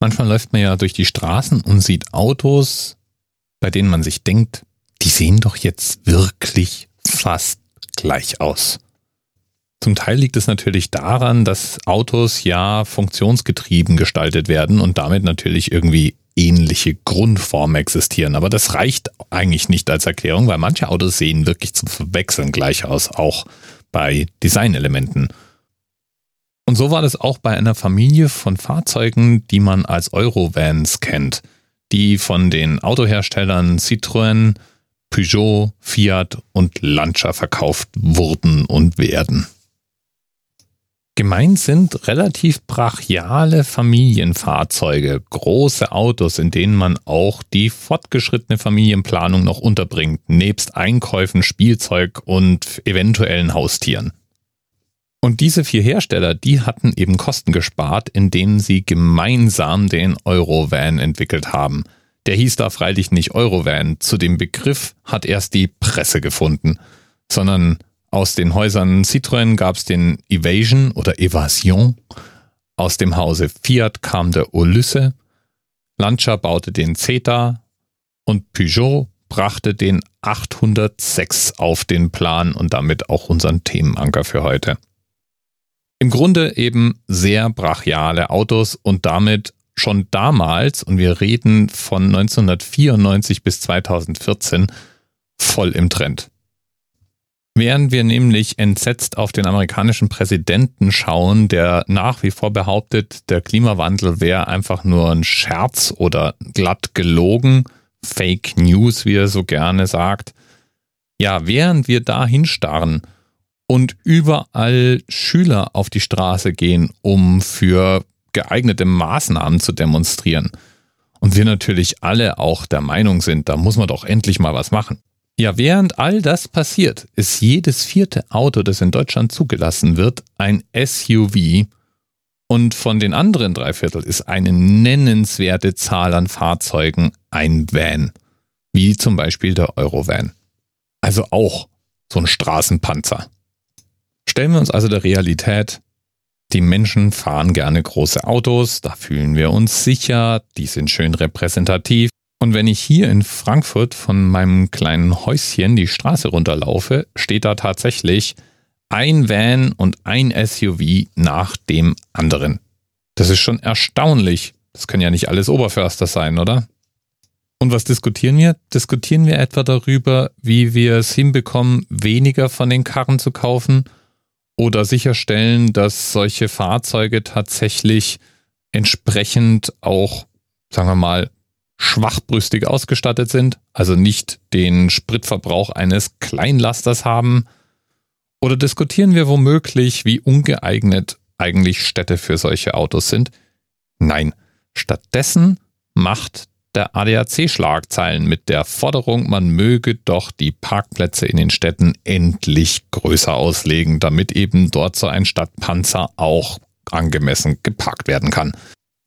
Manchmal läuft man ja durch die Straßen und sieht Autos, bei denen man sich denkt, die sehen doch jetzt wirklich fast gleich aus. Zum Teil liegt es natürlich daran, dass Autos ja funktionsgetrieben gestaltet werden und damit natürlich irgendwie ähnliche Grundformen existieren. Aber das reicht eigentlich nicht als Erklärung, weil manche Autos sehen wirklich zum Verwechseln gleich aus, auch bei Designelementen. Und so war das auch bei einer Familie von Fahrzeugen, die man als Eurovans kennt, die von den Autoherstellern Citroën, Peugeot, Fiat und Lancia verkauft wurden und werden. Gemeint sind relativ brachiale Familienfahrzeuge, große Autos, in denen man auch die fortgeschrittene Familienplanung noch unterbringt, nebst Einkäufen, Spielzeug und eventuellen Haustieren. Und diese vier Hersteller, die hatten eben Kosten gespart, indem sie gemeinsam den Eurovan entwickelt haben. Der hieß da freilich nicht Eurovan, zu dem Begriff hat erst die Presse gefunden, sondern aus den Häusern Citroën gab es den Evasion oder Evasion, aus dem Hause Fiat kam der Olysse, Lancia baute den Zeta und Peugeot brachte den 806 auf den Plan und damit auch unseren Themenanker für heute. Im Grunde eben sehr brachiale Autos und damit schon damals, und wir reden von 1994 bis 2014, voll im Trend. Während wir nämlich entsetzt auf den amerikanischen Präsidenten schauen, der nach wie vor behauptet, der Klimawandel wäre einfach nur ein Scherz oder glatt gelogen, Fake News, wie er so gerne sagt. Ja, während wir da hinstarren und überall Schüler auf die Straße gehen, um für geeignete Maßnahmen zu demonstrieren. Und wir natürlich alle auch der Meinung sind, da muss man doch endlich mal was machen. Ja, während all das passiert, ist jedes vierte Auto, das in Deutschland zugelassen wird, ein SUV und von den anderen drei Viertel ist eine nennenswerte Zahl an Fahrzeugen ein Van, wie zum Beispiel der Eurovan. Also auch so ein Straßenpanzer. Stellen wir uns also der Realität, die Menschen fahren gerne große Autos, da fühlen wir uns sicher, die sind schön repräsentativ. Und wenn ich hier in Frankfurt von meinem kleinen Häuschen die Straße runterlaufe, steht da tatsächlich ein Van und ein SUV nach dem anderen. Das ist schon erstaunlich. Das können ja nicht alles Oberförster sein, oder? Und was diskutieren wir? Diskutieren wir etwa darüber, wie wir es hinbekommen, weniger von den Karren zu kaufen oder sicherstellen, dass solche Fahrzeuge tatsächlich entsprechend auch, sagen wir mal, schwachbrüstig ausgestattet sind, also nicht den Spritverbrauch eines Kleinlasters haben? Oder diskutieren wir womöglich, wie ungeeignet eigentlich Städte für solche Autos sind? Nein, stattdessen macht der ADAC Schlagzeilen mit der Forderung, man möge doch die Parkplätze in den Städten endlich größer auslegen, damit eben dort so ein Stadtpanzer auch angemessen geparkt werden kann.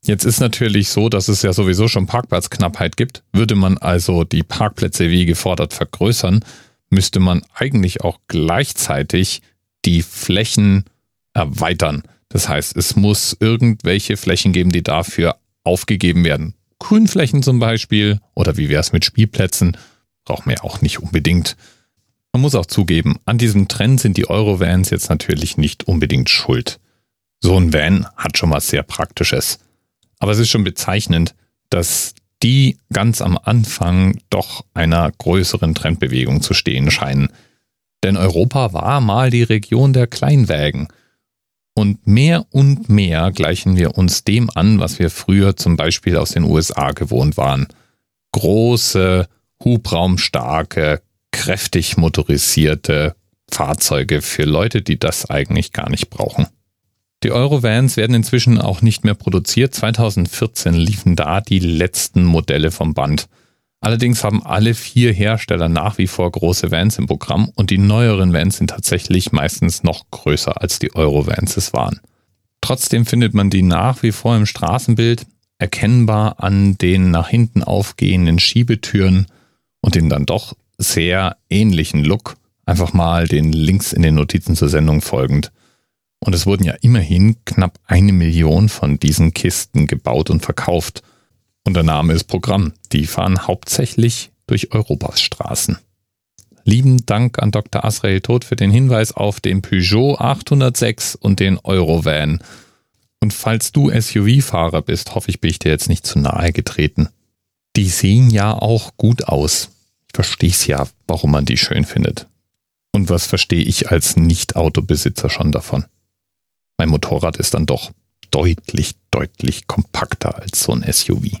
Jetzt ist natürlich so, dass es ja sowieso schon Parkplatzknappheit gibt. Würde man also die Parkplätze wie gefordert vergrößern, müsste man eigentlich auch gleichzeitig die Flächen erweitern. Das heißt, es muss irgendwelche Flächen geben, die dafür aufgegeben werden. Grünflächen zum Beispiel oder wie wäre es mit Spielplätzen, brauchen wir auch nicht unbedingt. Man muss auch zugeben, an diesem Trend sind die Eurovans jetzt natürlich nicht unbedingt schuld. So ein Van hat schon was sehr Praktisches. Aber es ist schon bezeichnend, dass die ganz am Anfang doch einer größeren Trendbewegung zu stehen scheinen. Denn Europa war mal die Region der Kleinwägen – und mehr und mehr gleichen wir uns dem an, was wir früher zum Beispiel aus den USA gewohnt waren. Große, hubraumstarke, kräftig motorisierte Fahrzeuge für Leute, die das eigentlich gar nicht brauchen. Die Eurovans werden inzwischen auch nicht mehr produziert. 2014 liefen da die letzten Modelle vom Band. Allerdings haben alle vier Hersteller nach wie vor große Vans im Programm und die neueren Vans sind tatsächlich meistens noch größer als die Euro-Vans es waren. Trotzdem findet man die nach wie vor im Straßenbild erkennbar an den nach hinten aufgehenden Schiebetüren und den dann doch sehr ähnlichen Look. Einfach mal den Links in den Notizen zur Sendung folgend. Und es wurden ja immerhin knapp eine Million von diesen Kisten gebaut und verkauft. Und der Name ist Programm. Die fahren hauptsächlich durch Europas Straßen. Lieben Dank an Dr. Asrael Tod für den Hinweis auf den Peugeot 806 und den Eurovan. Und falls du SUV-Fahrer bist, hoffe ich, bin ich dir jetzt nicht zu nahe getreten. Die sehen ja auch gut aus. Ich verstehe es ja, warum man die schön findet. Und was verstehe ich als Nicht-Autobesitzer schon davon? Mein Motorrad ist dann doch deutlich, deutlich kompakter als so ein SUV.